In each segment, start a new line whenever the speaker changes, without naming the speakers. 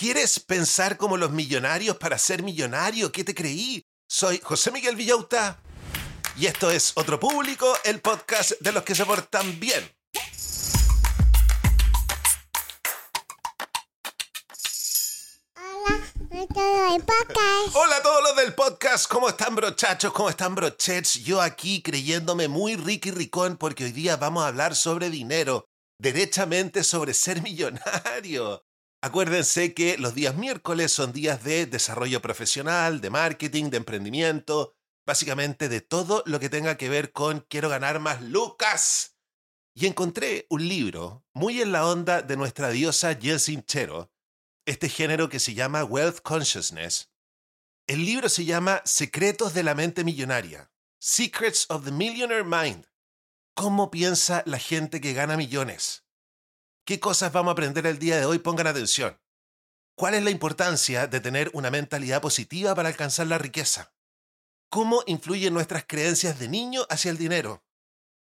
¿Quieres pensar como los millonarios para ser millonario? ¿Qué te creí? Soy José Miguel Villauta y esto es Otro Público, el podcast de los que se portan bien. Hola a todos los del podcast, ¿cómo están brochachos? ¿Cómo están brochets? Yo aquí creyéndome muy rico y ricón porque hoy día vamos a hablar sobre dinero, derechamente sobre ser millonario. Acuérdense que los días miércoles son días de desarrollo profesional, de marketing, de emprendimiento, básicamente de todo lo que tenga que ver con quiero ganar más lucas. Y encontré un libro muy en la onda de nuestra diosa Jen Chero, este género que se llama Wealth Consciousness. El libro se llama Secretos de la mente millonaria, Secrets of the Millionaire Mind. ¿Cómo piensa la gente que gana millones? ¿Qué cosas vamos a aprender el día de hoy? Pongan atención. ¿Cuál es la importancia de tener una mentalidad positiva para alcanzar la riqueza? ¿Cómo influyen nuestras creencias de niño hacia el dinero?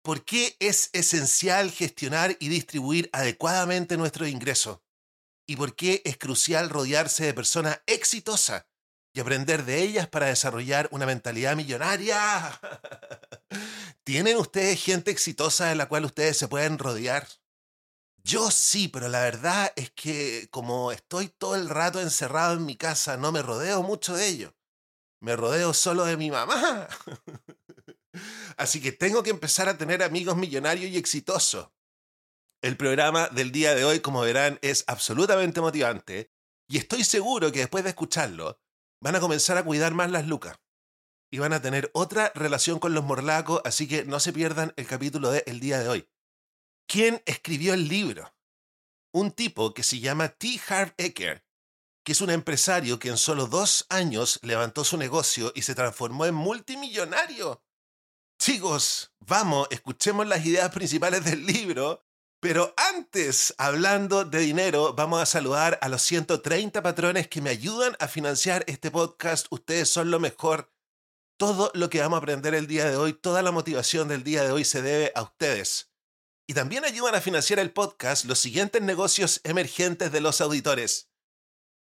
¿Por qué es esencial gestionar y distribuir adecuadamente nuestro ingreso? ¿Y por qué es crucial rodearse de personas exitosas y aprender de ellas para desarrollar una mentalidad millonaria? ¿Tienen ustedes gente exitosa de la cual ustedes se pueden rodear? Yo sí, pero la verdad es que como estoy todo el rato encerrado en mi casa, no me rodeo mucho de ello. Me rodeo solo de mi mamá. Así que tengo que empezar a tener amigos millonarios y exitosos. El programa del día de hoy, como verán, es absolutamente motivante y estoy seguro que después de escucharlo van a comenzar a cuidar más las lucas y van a tener otra relación con los morlacos, así que no se pierdan el capítulo de el día de hoy. ¿Quién escribió el libro? Un tipo que se llama T. Harv Eker, que es un empresario que en solo dos años levantó su negocio y se transformó en multimillonario. Chicos, vamos, escuchemos las ideas principales del libro. Pero antes, hablando de dinero, vamos a saludar a los 130 patrones que me ayudan a financiar este podcast. Ustedes son lo mejor. Todo lo que vamos a aprender el día de hoy, toda la motivación del día de hoy se debe a ustedes. Y también ayudan a financiar el podcast los siguientes negocios emergentes de los auditores.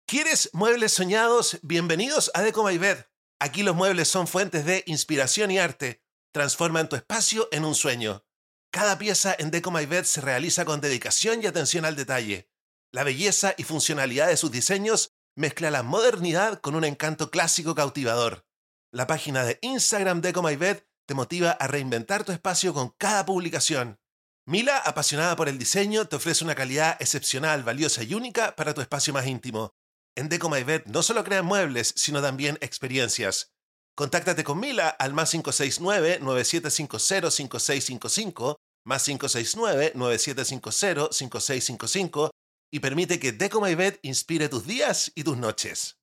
¿Quieres muebles soñados? Bienvenidos a Deco My Bed. Aquí los muebles son fuentes de inspiración y arte. Transforman tu espacio en un sueño. Cada pieza en Deco My Bed se realiza con dedicación y atención al detalle. La belleza y funcionalidad de sus diseños mezcla la modernidad con un encanto clásico cautivador. La página de Instagram Deco My Bed te motiva a reinventar tu espacio con cada publicación. Mila, apasionada por el diseño, te ofrece una calidad excepcional, valiosa y única para tu espacio más íntimo. En Deco My Bed no solo crean muebles, sino también experiencias. Contáctate con Mila al más 569-9750-5655, más 569-9750-5655 y permite que Deco My Bed inspire tus días y tus noches.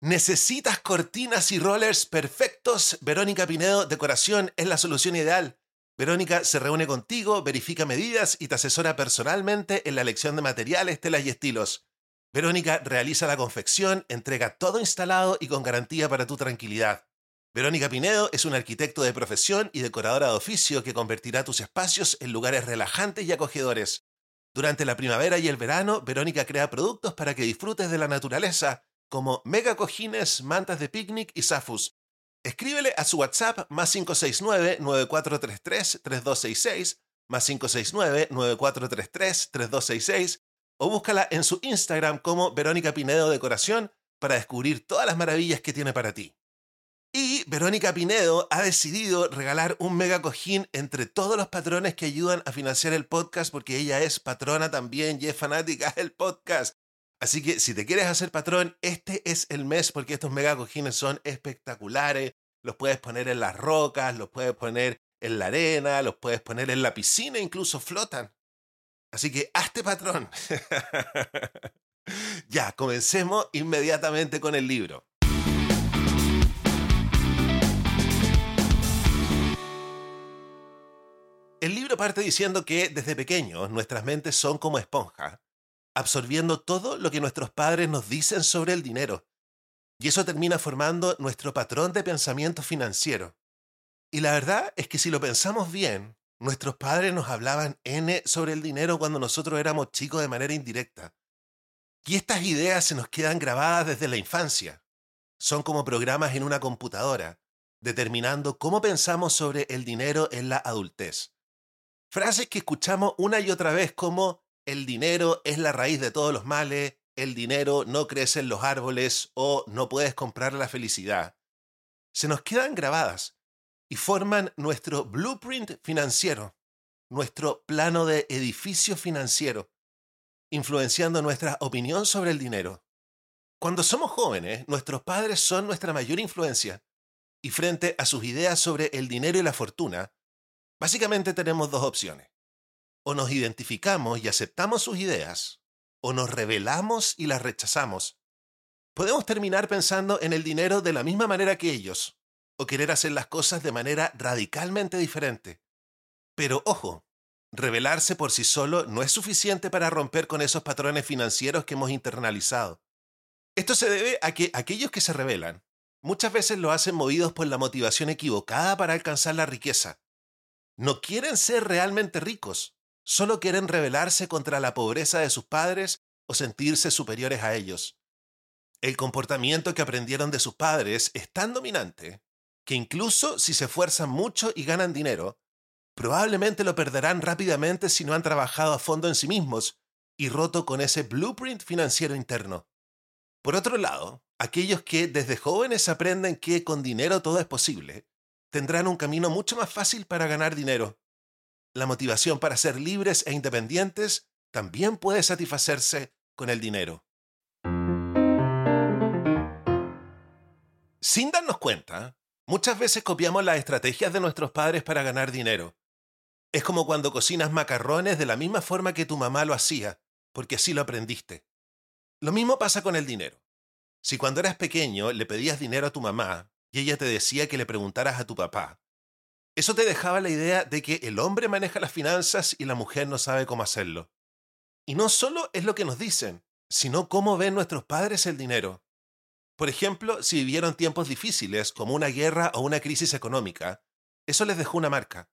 ¿Necesitas cortinas y rollers perfectos? Verónica Pinedo Decoración es la solución ideal. Verónica se reúne contigo, verifica medidas y te asesora personalmente en la elección de materiales, telas y estilos. Verónica realiza la confección, entrega todo instalado y con garantía para tu tranquilidad. Verónica Pinedo es un arquitecto de profesión y decoradora de oficio que convertirá tus espacios en lugares relajantes y acogedores. Durante la primavera y el verano, Verónica crea productos para que disfrutes de la naturaleza, como mega cojines, mantas de picnic y zafus, Escríbele a su WhatsApp más 569-9433-3266, más 569-9433-3266, o búscala en su Instagram como Verónica Pinedo Decoración para descubrir todas las maravillas que tiene para ti. Y Verónica Pinedo ha decidido regalar un mega cojín entre todos los patrones que ayudan a financiar el podcast porque ella es patrona también y es fanática del podcast. Así que si te quieres hacer patrón, este es el mes porque estos mega cojines son espectaculares. Los puedes poner en las rocas, los puedes poner en la arena, los puedes poner en la piscina, incluso flotan. Así que hazte patrón. ya, comencemos inmediatamente con el libro. El libro parte diciendo que desde pequeños nuestras mentes son como esponjas absorbiendo todo lo que nuestros padres nos dicen sobre el dinero. Y eso termina formando nuestro patrón de pensamiento financiero. Y la verdad es que si lo pensamos bien, nuestros padres nos hablaban N sobre el dinero cuando nosotros éramos chicos de manera indirecta. Y estas ideas se nos quedan grabadas desde la infancia. Son como programas en una computadora, determinando cómo pensamos sobre el dinero en la adultez. Frases que escuchamos una y otra vez como el dinero es la raíz de todos los males, el dinero no crece en los árboles o no puedes comprar la felicidad, se nos quedan grabadas y forman nuestro blueprint financiero, nuestro plano de edificio financiero, influenciando nuestra opinión sobre el dinero. Cuando somos jóvenes, nuestros padres son nuestra mayor influencia y frente a sus ideas sobre el dinero y la fortuna, básicamente tenemos dos opciones. O nos identificamos y aceptamos sus ideas, o nos rebelamos y las rechazamos. Podemos terminar pensando en el dinero de la misma manera que ellos, o querer hacer las cosas de manera radicalmente diferente. Pero ojo, rebelarse por sí solo no es suficiente para romper con esos patrones financieros que hemos internalizado. Esto se debe a que aquellos que se rebelan muchas veces lo hacen movidos por la motivación equivocada para alcanzar la riqueza. No quieren ser realmente ricos, solo quieren rebelarse contra la pobreza de sus padres o sentirse superiores a ellos. El comportamiento que aprendieron de sus padres es tan dominante que incluso si se esfuerzan mucho y ganan dinero, probablemente lo perderán rápidamente si no han trabajado a fondo en sí mismos y roto con ese blueprint financiero interno. Por otro lado, aquellos que desde jóvenes aprenden que con dinero todo es posible, tendrán un camino mucho más fácil para ganar dinero. La motivación para ser libres e independientes también puede satisfacerse con el dinero. Sin darnos cuenta, muchas veces copiamos las estrategias de nuestros padres para ganar dinero. Es como cuando cocinas macarrones de la misma forma que tu mamá lo hacía, porque así lo aprendiste. Lo mismo pasa con el dinero. Si cuando eras pequeño le pedías dinero a tu mamá y ella te decía que le preguntaras a tu papá, eso te dejaba la idea de que el hombre maneja las finanzas y la mujer no sabe cómo hacerlo. Y no solo es lo que nos dicen, sino cómo ven nuestros padres el dinero. Por ejemplo, si vivieron tiempos difíciles como una guerra o una crisis económica, eso les dejó una marca.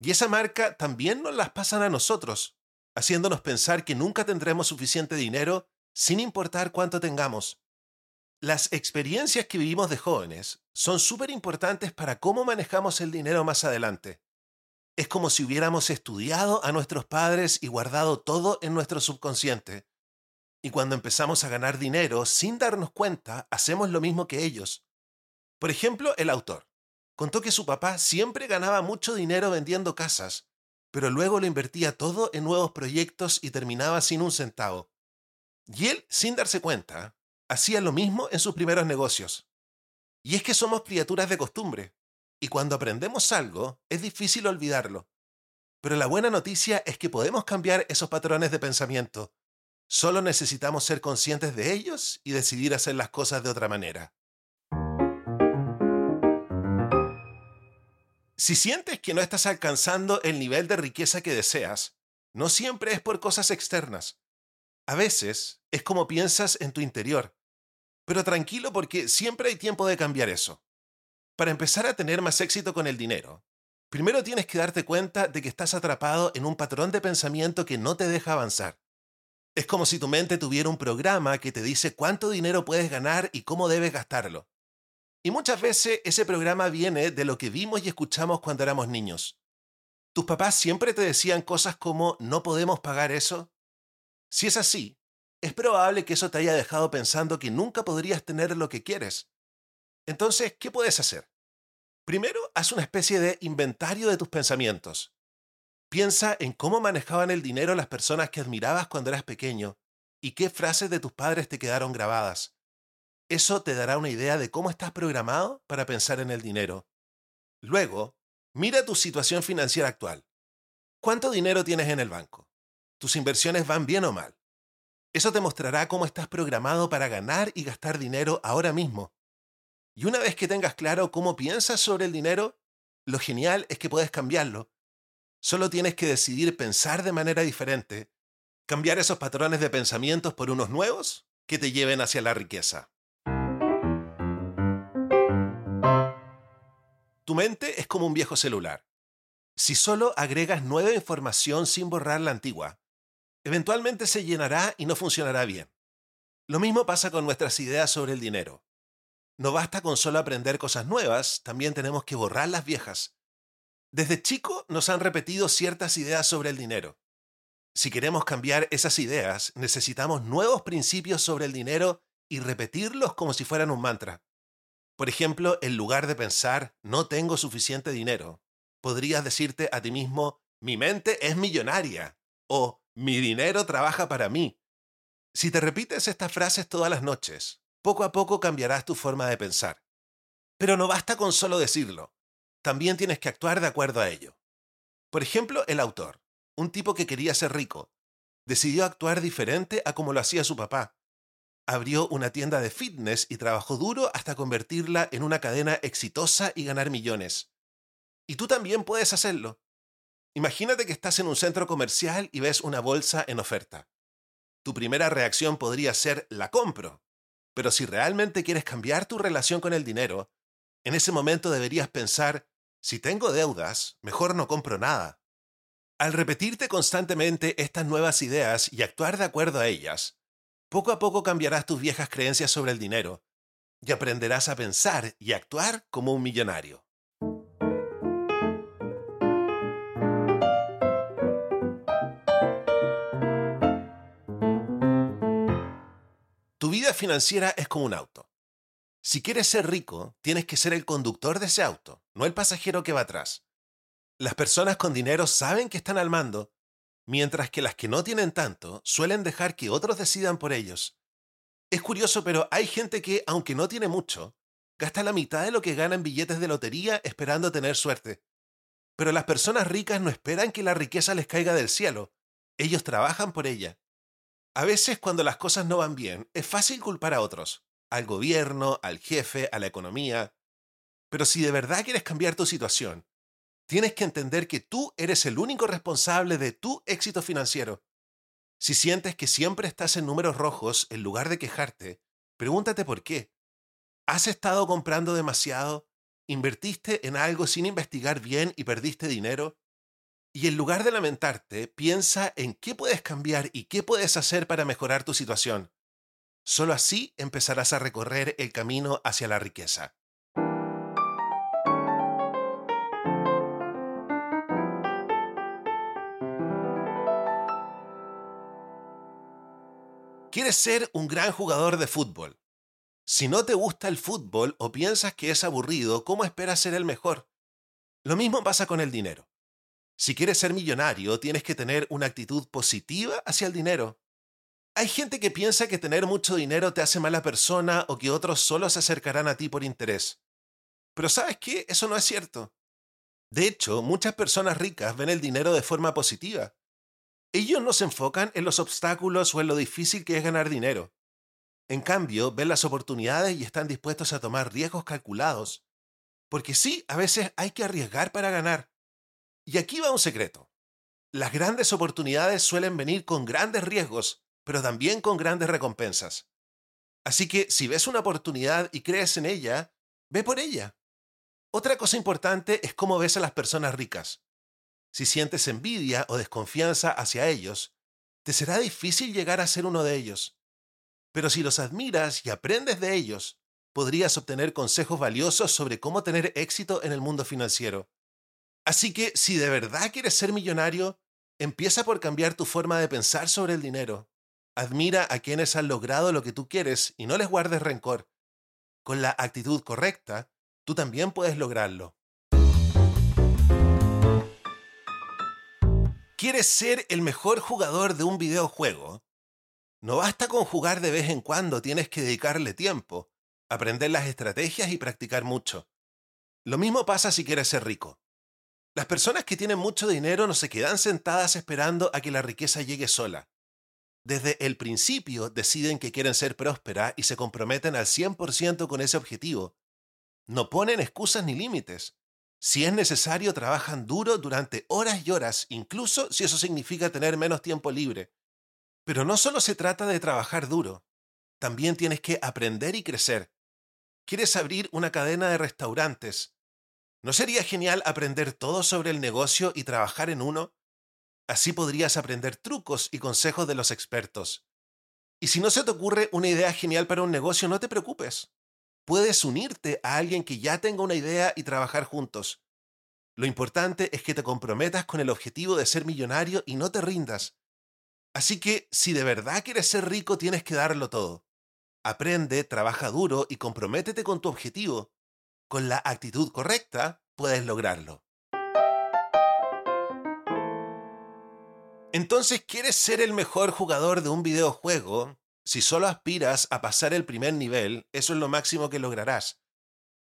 Y esa marca también nos las pasan a nosotros, haciéndonos pensar que nunca tendremos suficiente dinero sin importar cuánto tengamos. Las experiencias que vivimos de jóvenes son súper importantes para cómo manejamos el dinero más adelante. Es como si hubiéramos estudiado a nuestros padres y guardado todo en nuestro subconsciente, y cuando empezamos a ganar dinero sin darnos cuenta, hacemos lo mismo que ellos. Por ejemplo, el autor contó que su papá siempre ganaba mucho dinero vendiendo casas, pero luego lo invertía todo en nuevos proyectos y terminaba sin un centavo. Y él, sin darse cuenta, hacía lo mismo en sus primeros negocios. Y es que somos criaturas de costumbre, y cuando aprendemos algo, es difícil olvidarlo. Pero la buena noticia es que podemos cambiar esos patrones de pensamiento Solo necesitamos ser conscientes de ellos y decidir hacer las cosas de otra manera. Si sientes que no estás alcanzando el nivel de riqueza que deseas, no siempre es por cosas externas. A veces es como piensas en tu interior. Pero tranquilo porque siempre hay tiempo de cambiar eso. Para empezar a tener más éxito con el dinero, primero tienes que darte cuenta de que estás atrapado en un patrón de pensamiento que no te deja avanzar. Es como si tu mente tuviera un programa que te dice cuánto dinero puedes ganar y cómo debes gastarlo. Y muchas veces ese programa viene de lo que vimos y escuchamos cuando éramos niños. ¿Tus papás siempre te decían cosas como no podemos pagar eso? Si es así, es probable que eso te haya dejado pensando que nunca podrías tener lo que quieres. Entonces, ¿qué puedes hacer? Primero, haz una especie de inventario de tus pensamientos. Piensa en cómo manejaban el dinero las personas que admirabas cuando eras pequeño y qué frases de tus padres te quedaron grabadas. Eso te dará una idea de cómo estás programado para pensar en el dinero. Luego, mira tu situación financiera actual. ¿Cuánto dinero tienes en el banco? ¿Tus inversiones van bien o mal? Eso te mostrará cómo estás programado para ganar y gastar dinero ahora mismo. Y una vez que tengas claro cómo piensas sobre el dinero, lo genial es que puedes cambiarlo Solo tienes que decidir pensar de manera diferente, cambiar esos patrones de pensamientos por unos nuevos que te lleven hacia la riqueza. Tu mente es como un viejo celular. Si solo agregas nueva información sin borrar la antigua, eventualmente se llenará y no funcionará bien. Lo mismo pasa con nuestras ideas sobre el dinero. No basta con solo aprender cosas nuevas, también tenemos que borrar las viejas. Desde chico nos han repetido ciertas ideas sobre el dinero. Si queremos cambiar esas ideas, necesitamos nuevos principios sobre el dinero y repetirlos como si fueran un mantra. Por ejemplo, en lugar de pensar no tengo suficiente dinero, podrías decirte a ti mismo mi mente es millonaria o mi dinero trabaja para mí. Si te repites estas frases todas las noches, poco a poco cambiarás tu forma de pensar. Pero no basta con solo decirlo, también tienes que actuar de acuerdo a ello. Por ejemplo, el autor, un tipo que quería ser rico, decidió actuar diferente a como lo hacía su papá. Abrió una tienda de fitness y trabajó duro hasta convertirla en una cadena exitosa y ganar millones. Y tú también puedes hacerlo. Imagínate que estás en un centro comercial y ves una bolsa en oferta. Tu primera reacción podría ser la compro. Pero si realmente quieres cambiar tu relación con el dinero, en ese momento deberías pensar, si tengo deudas, mejor no compro nada. Al repetirte constantemente estas nuevas ideas y actuar de acuerdo a ellas, poco a poco cambiarás tus viejas creencias sobre el dinero y aprenderás a pensar y actuar como un millonario. Vida financiera es como un auto. Si quieres ser rico, tienes que ser el conductor de ese auto, no el pasajero que va atrás. Las personas con dinero saben que están al mando, mientras que las que no tienen tanto suelen dejar que otros decidan por ellos. Es curioso, pero hay gente que, aunque no tiene mucho, gasta la mitad de lo que gana en billetes de lotería esperando tener suerte. Pero las personas ricas no esperan que la riqueza les caiga del cielo, ellos trabajan por ella. A veces cuando las cosas no van bien, es fácil culpar a otros, al gobierno, al jefe, a la economía. Pero si de verdad quieres cambiar tu situación, tienes que entender que tú eres el único responsable de tu éxito financiero. Si sientes que siempre estás en números rojos en lugar de quejarte, pregúntate por qué. ¿Has estado comprando demasiado? ¿Invertiste en algo sin investigar bien y perdiste dinero? Y en lugar de lamentarte, piensa en qué puedes cambiar y qué puedes hacer para mejorar tu situación. Solo así empezarás a recorrer el camino hacia la riqueza. Quieres ser un gran jugador de fútbol. Si no te gusta el fútbol o piensas que es aburrido, ¿cómo esperas ser el mejor? Lo mismo pasa con el dinero. Si quieres ser millonario, tienes que tener una actitud positiva hacia el dinero. Hay gente que piensa que tener mucho dinero te hace mala persona o que otros solo se acercarán a ti por interés. Pero ¿sabes qué? Eso no es cierto. De hecho, muchas personas ricas ven el dinero de forma positiva. Ellos no se enfocan en los obstáculos o en lo difícil que es ganar dinero. En cambio, ven las oportunidades y están dispuestos a tomar riesgos calculados. Porque sí, a veces hay que arriesgar para ganar. Y aquí va un secreto. Las grandes oportunidades suelen venir con grandes riesgos, pero también con grandes recompensas. Así que si ves una oportunidad y crees en ella, ve por ella. Otra cosa importante es cómo ves a las personas ricas. Si sientes envidia o desconfianza hacia ellos, te será difícil llegar a ser uno de ellos. Pero si los admiras y aprendes de ellos, podrías obtener consejos valiosos sobre cómo tener éxito en el mundo financiero. Así que si de verdad quieres ser millonario, empieza por cambiar tu forma de pensar sobre el dinero. Admira a quienes han logrado lo que tú quieres y no les guardes rencor. Con la actitud correcta, tú también puedes lograrlo. ¿Quieres ser el mejor jugador de un videojuego? No basta con jugar de vez en cuando, tienes que dedicarle tiempo, aprender las estrategias y practicar mucho. Lo mismo pasa si quieres ser rico. Las personas que tienen mucho dinero no se quedan sentadas esperando a que la riqueza llegue sola. Desde el principio deciden que quieren ser prósperas y se comprometen al 100% con ese objetivo. No ponen excusas ni límites. Si es necesario, trabajan duro durante horas y horas, incluso si eso significa tener menos tiempo libre. Pero no solo se trata de trabajar duro, también tienes que aprender y crecer. ¿Quieres abrir una cadena de restaurantes? ¿No sería genial aprender todo sobre el negocio y trabajar en uno? Así podrías aprender trucos y consejos de los expertos. Y si no se te ocurre una idea genial para un negocio, no te preocupes. Puedes unirte a alguien que ya tenga una idea y trabajar juntos. Lo importante es que te comprometas con el objetivo de ser millonario y no te rindas. Así que si de verdad quieres ser rico, tienes que darlo todo. Aprende, trabaja duro y comprométete con tu objetivo. Con la actitud correcta, puedes lograrlo. Entonces, ¿quieres ser el mejor jugador de un videojuego? Si solo aspiras a pasar el primer nivel, eso es lo máximo que lograrás.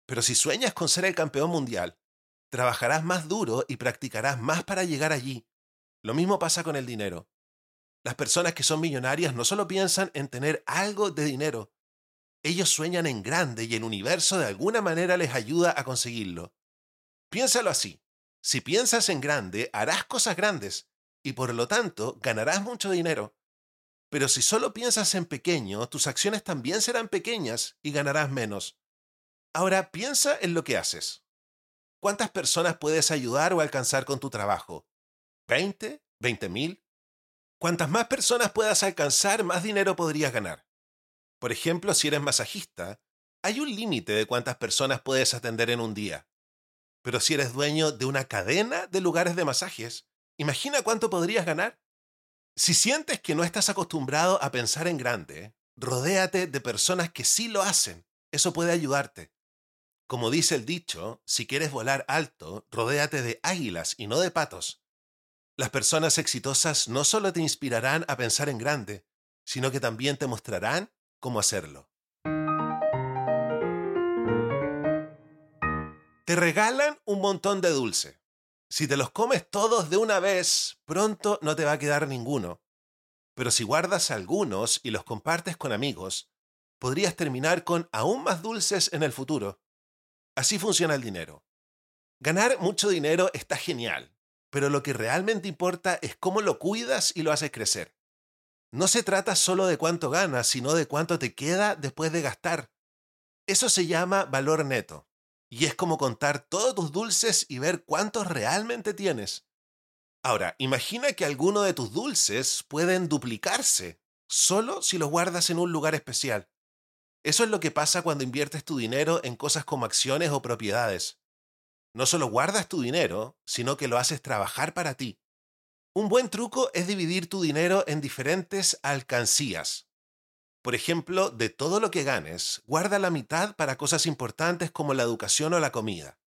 Pero si sueñas con ser el campeón mundial, trabajarás más duro y practicarás más para llegar allí. Lo mismo pasa con el dinero. Las personas que son millonarias no solo piensan en tener algo de dinero, ellos sueñan en grande y el universo de alguna manera les ayuda a conseguirlo. Piénsalo así. Si piensas en grande, harás cosas grandes y por lo tanto ganarás mucho dinero. Pero si solo piensas en pequeño, tus acciones también serán pequeñas y ganarás menos. Ahora piensa en lo que haces. ¿Cuántas personas puedes ayudar o alcanzar con tu trabajo? ¿20? ¿20 mil? Cuantas más personas puedas alcanzar, más dinero podrías ganar. Por ejemplo, si eres masajista, hay un límite de cuántas personas puedes atender en un día. Pero si eres dueño de una cadena de lugares de masajes, Imagina cuánto podrías ganar. Si sientes que no estás acostumbrado a pensar en grande, rodéate de personas que sí lo hacen. Eso puede ayudarte. Como dice el dicho, si quieres volar alto, rodéate de águilas y no de patos. Las personas exitosas no solo te inspirarán a pensar en grande, sino que también te mostrarán cómo hacerlo. Te regalan un montón de dulce. Si te los comes todos de una vez, pronto no te va a quedar ninguno. Pero si guardas algunos y los compartes con amigos, podrías terminar con aún más dulces en el futuro. Así funciona el dinero. Ganar mucho dinero está genial, pero lo que realmente importa es cómo lo cuidas y lo haces crecer. No se trata solo de cuánto ganas, sino de cuánto te queda después de gastar. Eso se llama valor neto. Y es como contar todos tus dulces y ver cuántos realmente tienes. Ahora, imagina que alguno de tus dulces pueden duplicarse, solo si los guardas en un lugar especial. Eso es lo que pasa cuando inviertes tu dinero en cosas como acciones o propiedades. No solo guardas tu dinero, sino que lo haces trabajar para ti. Un buen truco es dividir tu dinero en diferentes alcancías. Por ejemplo, de todo lo que ganes, guarda la mitad para cosas importantes como la educación o la comida.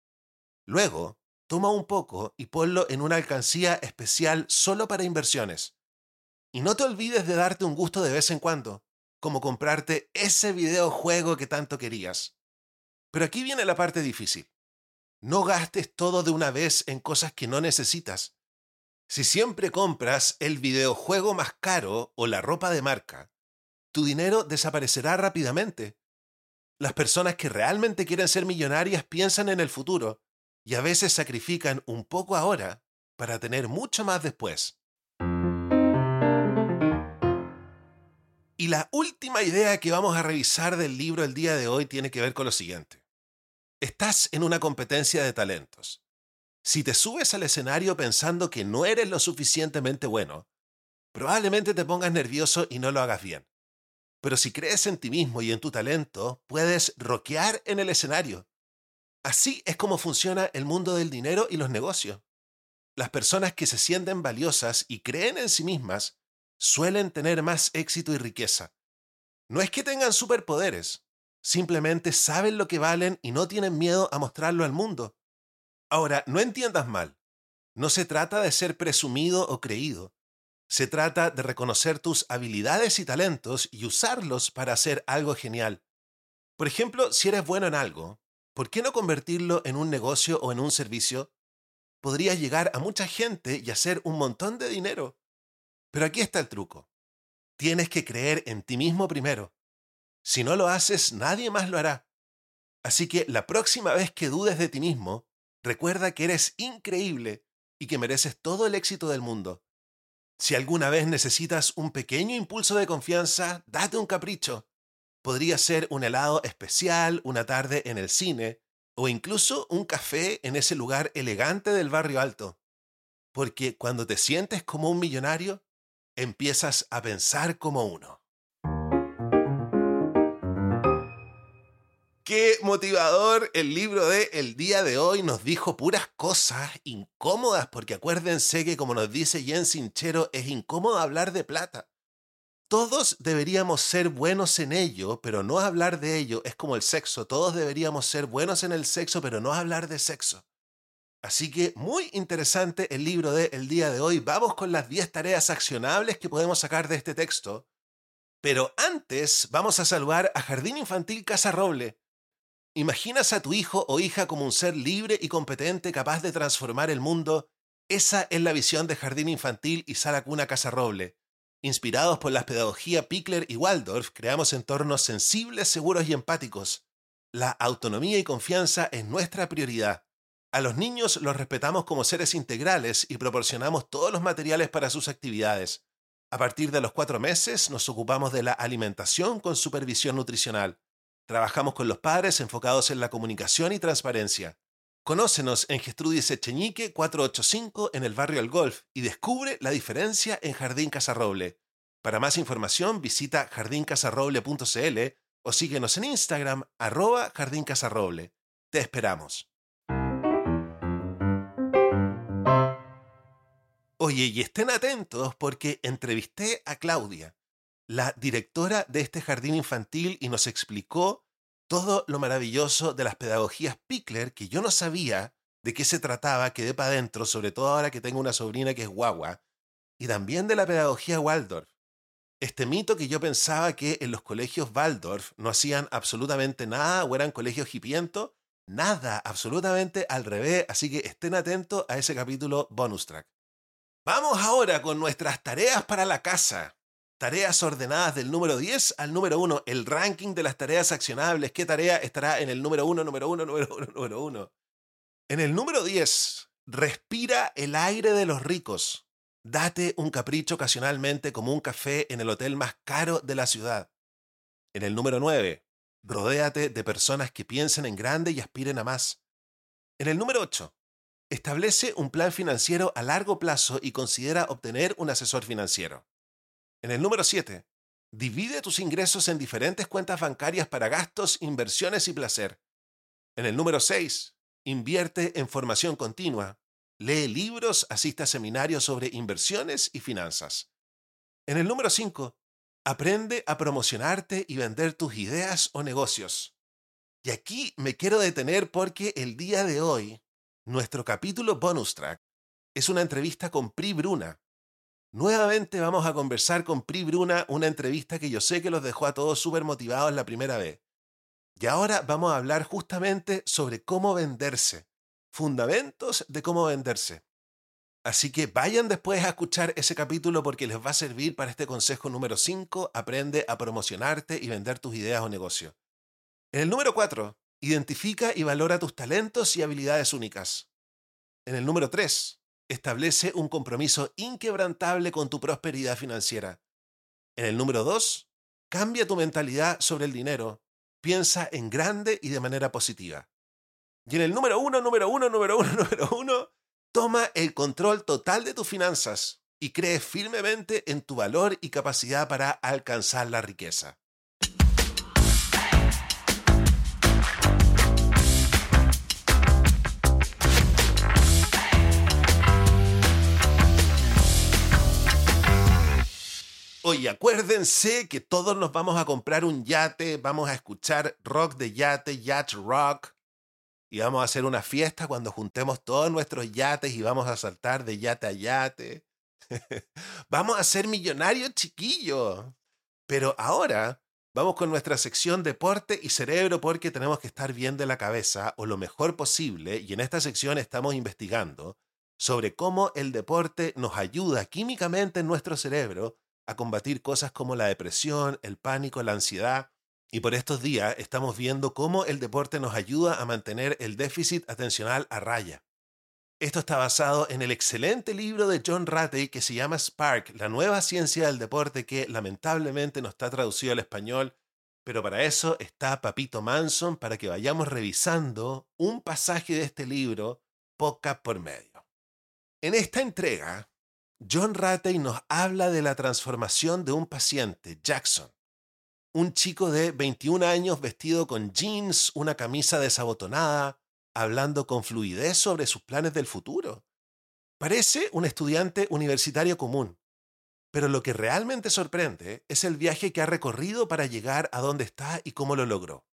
Luego, toma un poco y ponlo en una alcancía especial solo para inversiones. Y no te olvides de darte un gusto de vez en cuando, como comprarte ese videojuego que tanto querías. Pero aquí viene la parte difícil. No gastes todo de una vez en cosas que no necesitas. Si siempre compras el videojuego más caro o la ropa de marca, tu dinero desaparecerá rápidamente. Las personas que realmente quieren ser millonarias piensan en el futuro y a veces sacrifican un poco ahora para tener mucho más después. Y la última idea que vamos a revisar del libro el día de hoy tiene que ver con lo siguiente. Estás en una competencia de talentos. Si te subes al escenario pensando que no eres lo suficientemente bueno, probablemente te pongas nervioso y no lo hagas bien. Pero si crees en ti mismo y en tu talento, puedes rockear en el escenario. Así es como funciona el mundo del dinero y los negocios. Las personas que se sienten valiosas y creen en sí mismas suelen tener más éxito y riqueza. No es que tengan superpoderes, simplemente saben lo que valen y no tienen miedo a mostrarlo al mundo. Ahora, no entiendas mal. No se trata de ser presumido o creído. Se trata de reconocer tus habilidades y talentos y usarlos para hacer algo genial. Por ejemplo, si eres bueno en algo, ¿por qué no convertirlo en un negocio o en un servicio? Podrías llegar a mucha gente y hacer un montón de dinero. Pero aquí está el truco. Tienes que creer en ti mismo primero. Si no lo haces, nadie más lo hará. Así que la próxima vez que dudes de ti mismo, recuerda que eres increíble y que mereces todo el éxito del mundo. Si alguna vez necesitas un pequeño impulso de confianza, date un capricho. Podría ser un helado especial, una tarde en el cine o incluso un café en ese lugar elegante del barrio alto. Porque cuando te sientes como un millonario, empiezas a pensar como uno. Qué motivador el libro de El día de hoy nos dijo puras cosas incómodas, porque acuérdense que como nos dice Jen Sinchero, es incómodo hablar de plata. Todos deberíamos ser buenos en ello, pero no hablar de ello es como el sexo. Todos deberíamos ser buenos en el sexo, pero no hablar de sexo. Así que muy interesante el libro de el día de hoy. Vamos con las 10 tareas accionables que podemos sacar de este texto. Pero antes vamos a saludar a Jardín Infantil Casa Roble. ¿Imaginas a tu hijo o hija como un ser libre y competente capaz de transformar el mundo? Esa es la visión de Jardín Infantil y Sala Cuna Casa Roble. Inspirados por la pedagogía Pickler y Waldorf, creamos entornos sensibles, seguros y empáticos. La autonomía y confianza es nuestra prioridad. A los niños los respetamos como seres integrales y proporcionamos todos los materiales para sus actividades. A partir de los cuatro meses nos ocupamos de la alimentación con supervisión nutricional. Trabajamos con los padres enfocados en la comunicación y transparencia. Conócenos en Gestrudis Echeñique 485 en el barrio El Golf y descubre la diferencia en Jardín Casarroble. Para más información visita jardincasarroble.cl o síguenos en Instagram arroba jardincasarroble. Te esperamos. Oye, y estén atentos porque entrevisté a Claudia, la directora de este jardín infantil, y nos explicó todo lo maravilloso de las pedagogías Pickler que yo no sabía de qué se trataba, quedé para adentro, sobre todo ahora que tengo una sobrina que es guagua, y también de la pedagogía Waldorf. Este mito que yo pensaba que en los colegios Waldorf no hacían absolutamente nada o eran colegios hipientos, nada, absolutamente al revés, así que estén atentos a ese capítulo bonus track. Vamos ahora con nuestras tareas para la casa. Tareas ordenadas del número 10 al número 1. El ranking de las tareas accionables. ¿Qué tarea estará en el número 1, número 1, número 1, número 1? En el número 10, respira el aire de los ricos. Date un capricho ocasionalmente como un café en el hotel más caro de la ciudad. En el número 9, rodéate de personas que piensen en grande y aspiren a más. En el número 8, establece un plan financiero a largo plazo y considera obtener un asesor financiero. En el número 7, divide tus ingresos en diferentes cuentas bancarias para gastos, inversiones y placer. En el número 6, invierte en formación continua. Lee libros, asiste a seminarios sobre inversiones y finanzas. En el número 5, aprende a promocionarte y vender tus ideas o negocios. Y aquí me quiero detener porque el día de hoy, nuestro capítulo bonus track es una entrevista con Pri Bruna, Nuevamente vamos a conversar con Pri Bruna, una entrevista que yo sé que los dejó a todos súper motivados la primera vez. Y ahora vamos a hablar justamente sobre cómo venderse, fundamentos de cómo venderse. Así que vayan después a escuchar ese capítulo porque les va a servir para este consejo número 5, aprende a promocionarte y vender tus ideas o negocios. En el número 4, identifica y valora tus talentos y habilidades únicas. En el número 3, establece un compromiso inquebrantable con tu prosperidad financiera. En el número dos, cambia tu mentalidad sobre el dinero. Piensa en grande y de manera positiva. Y en el número uno, número uno, número uno, número uno, toma el control total de tus finanzas y cree firmemente en tu valor y capacidad para alcanzar la riqueza. Oye, acuérdense que todos nos vamos a comprar un yate, vamos a escuchar rock de yate, yacht rock, y vamos a hacer una fiesta cuando juntemos todos nuestros yates y vamos a saltar de yate a yate. vamos a ser millonarios chiquillos. Pero ahora vamos con nuestra sección deporte y cerebro porque tenemos que estar bien de la cabeza o lo mejor posible y en esta sección estamos investigando sobre cómo el deporte nos ayuda químicamente en nuestro cerebro a combatir cosas como la depresión, el pánico, la ansiedad. Y por estos días estamos viendo cómo el deporte nos ayuda a mantener el déficit atencional a raya. Esto está basado en el excelente libro de John Ratey que se llama Spark, la nueva ciencia del deporte que lamentablemente no está traducido al español, pero para eso está Papito Manson para que vayamos revisando un pasaje de este libro poca por medio. En esta entrega John Ratey nos habla de la transformación de un paciente, Jackson, Un chico de 21 años vestido con jeans, una camisa desabotonada, hablando con fluidez sobre sus planes del futuro. Parece un estudiante universitario común, pero lo que realmente sorprende es el viaje que ha recorrido para llegar a donde está y cómo lo logró.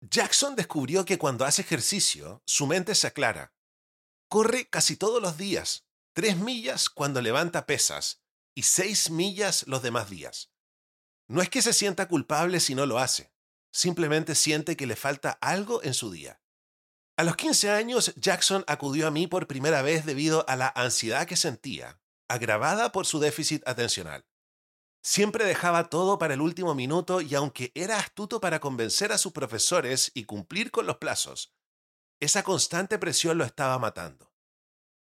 Jackson descubrió que cuando hace ejercicio, su mente se aclara. Corre casi todos los días, tres millas cuando levanta pesas y seis millas los demás días. No es que se sienta culpable si no lo hace, simplemente siente que le falta algo en su día. A los 15 años, Jackson acudió a mí por primera vez debido a la ansiedad que sentía, agravada por su déficit atencional. Siempre dejaba todo para el último minuto y aunque era astuto para convencer a sus profesores y cumplir con los plazos, esa constante presión lo estaba matando.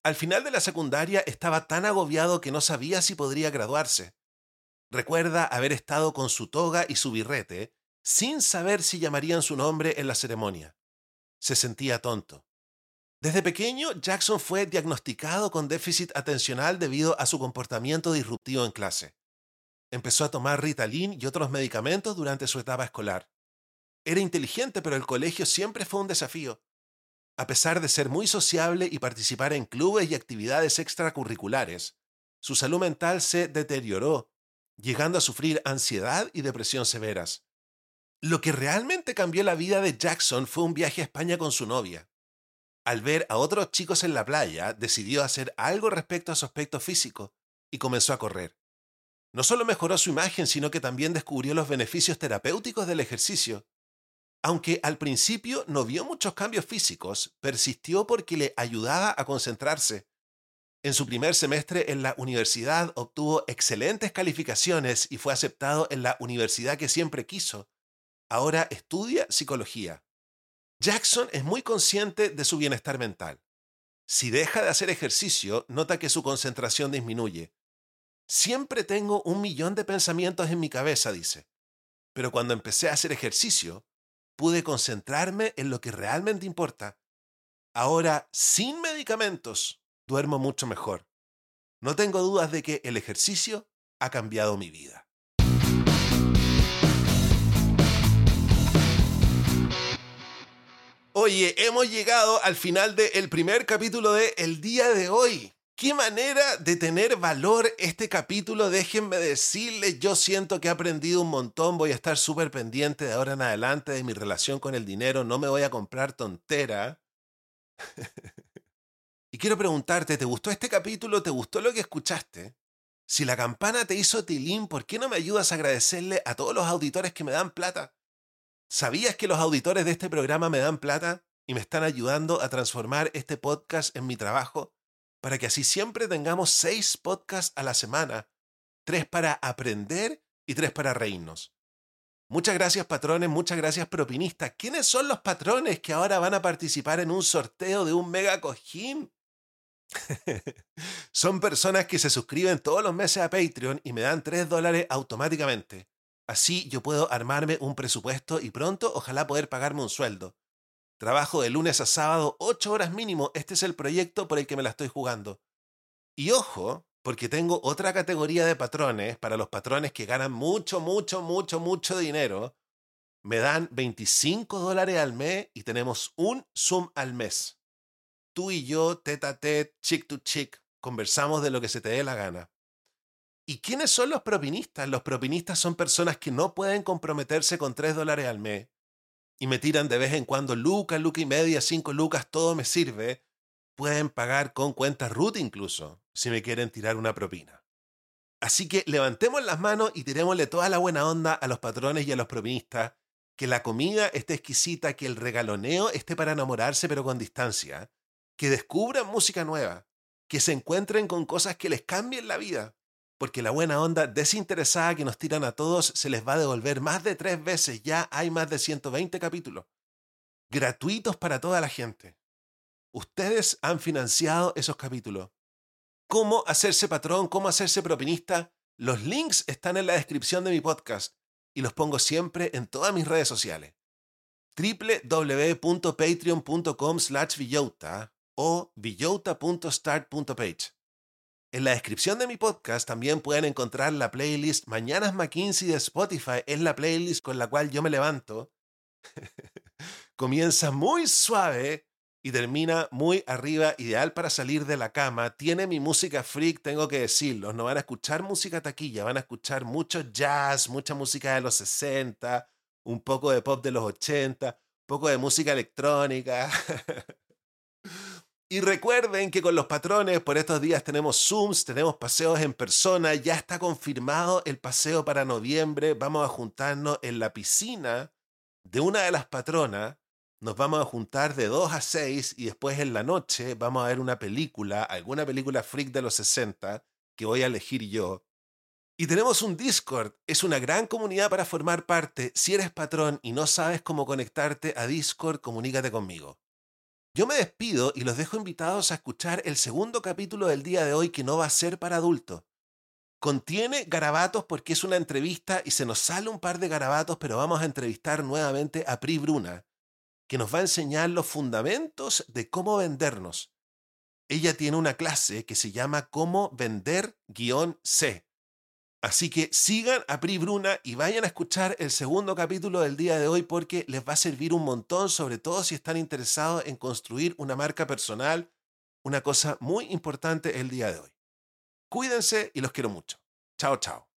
Al final de la secundaria estaba tan agobiado que no sabía si podría graduarse. Recuerda haber estado con su toga y su birrete, sin saber si llamarían su nombre en la ceremonia. Se sentía tonto. Desde pequeño, Jackson fue diagnosticado con déficit atencional debido a su comportamiento disruptivo en clase. Empezó a tomar Ritalin y otros medicamentos durante su etapa escolar. Era inteligente, pero el colegio siempre fue un desafío. A pesar de ser muy sociable y participar en clubes y actividades extracurriculares, su salud mental se deterioró, llegando a sufrir ansiedad y depresión severas. Lo que realmente cambió la vida de Jackson fue un viaje a España con su novia. Al ver a otros chicos en la playa, decidió hacer algo respecto a su aspecto físico y comenzó a correr. No solo mejoró su imagen, sino que también descubrió los beneficios terapéuticos del ejercicio. Aunque al principio no vio muchos cambios físicos, persistió porque le ayudaba a concentrarse. En su primer semestre en la universidad obtuvo excelentes calificaciones y fue aceptado en la universidad que siempre quiso. Ahora estudia psicología. Jackson es muy consciente de su bienestar mental. Si deja de hacer ejercicio, nota que su concentración disminuye. Siempre tengo un millón de pensamientos en mi cabeza, dice. Pero cuando empecé a hacer ejercicio, pude concentrarme en lo que realmente importa. Ahora, sin medicamentos, duermo mucho mejor. No tengo dudas de que el ejercicio ha cambiado mi vida. Oye, hemos llegado al final del primer capítulo de El día de hoy. Qué manera de tener valor este capítulo, déjenme decirles, yo siento que he aprendido un montón, voy a estar súper pendiente de ahora en adelante de mi relación con el dinero, no me voy a comprar tontera. y quiero preguntarte, ¿te gustó este capítulo? ¿Te gustó lo que escuchaste? Si la campana te hizo tilín, ¿por qué no me ayudas a agradecerle a todos los auditores que me dan plata? ¿Sabías que los auditores de este programa me dan plata y me están ayudando a transformar este podcast en mi trabajo? Para que así siempre tengamos seis podcasts a la semana, tres para aprender y tres para reírnos. Muchas gracias patrones, muchas gracias propinistas. ¿Quiénes son los patrones que ahora van a participar en un sorteo de un mega cojín? son personas que se suscriben todos los meses a Patreon y me dan tres dólares automáticamente. Así yo puedo armarme un presupuesto y pronto ojalá poder pagarme un sueldo. Trabajo de lunes a sábado, 8 horas mínimo. Este es el proyecto por el que me la estoy jugando. Y ojo, porque tengo otra categoría de patrones para los patrones que ganan mucho, mucho, mucho, mucho dinero. Me dan 25 dólares al mes y tenemos un Zoom al mes. Tú y yo, tete a tete, chick to chick, conversamos de lo que se te dé la gana. ¿Y quiénes son los propinistas? Los propinistas son personas que no pueden comprometerse con 3 dólares al mes y me tiran de vez en cuando lucas, lucas y media, cinco lucas, todo me sirve, pueden pagar con cuentas root incluso, si me quieren tirar una propina. Así que levantemos las manos y tirémosle toda la buena onda a los patrones y a los propinistas, que la comida esté exquisita, que el regaloneo esté para enamorarse pero con distancia, que descubran música nueva, que se encuentren con cosas que les cambien la vida, porque la buena onda desinteresada que nos tiran a todos se les va a devolver más de tres veces. Ya hay más de 120 capítulos. Gratuitos para toda la gente. Ustedes han financiado esos capítulos. ¿Cómo hacerse patrón? ¿Cómo hacerse propinista? Los links están en la descripción de mi podcast y los pongo siempre en todas mis redes sociales. www.patreon.com slash o villota.start.page En la descripción de mi podcast también pueden encontrar la playlist Mañanas McKinsey de Spotify. Es la playlist con la cual yo me levanto. Comienza muy suave y termina muy arriba, ideal para salir de la cama. Tiene mi música freak, tengo que decirlo. No van a escuchar música taquilla, van a escuchar mucho jazz, mucha música de los 60, un poco de pop de los 80, un poco de música electrónica. Y recuerden que con los patrones por estos días tenemos Zooms, tenemos paseos en persona, ya está confirmado el paseo para noviembre, vamos a juntarnos en la piscina de una de las patronas, nos vamos a juntar de 2 a 6 y después en la noche vamos a ver una película, alguna película freak de los 60 que voy a elegir yo. Y tenemos un Discord, es una gran comunidad para formar parte. Si eres patrón y no sabes cómo conectarte a Discord, comunícate conmigo. Yo me despido y los dejo invitados a escuchar el segundo capítulo del día de hoy que no va a ser para adultos. Contiene garabatos porque es una entrevista y se nos sale un par de garabatos, pero vamos a entrevistar nuevamente a Pri Bruna, que nos va a enseñar los fundamentos de cómo vendernos. Ella tiene una clase que se llama Cómo vender-C. Así que sigan a Pri Bruna y vayan a escuchar el segundo capítulo del día de hoy porque les va a servir un montón, sobre todo si están interesados en construir una marca personal, una cosa muy importante el día de hoy. Cuídense y los quiero mucho. Chao, chao.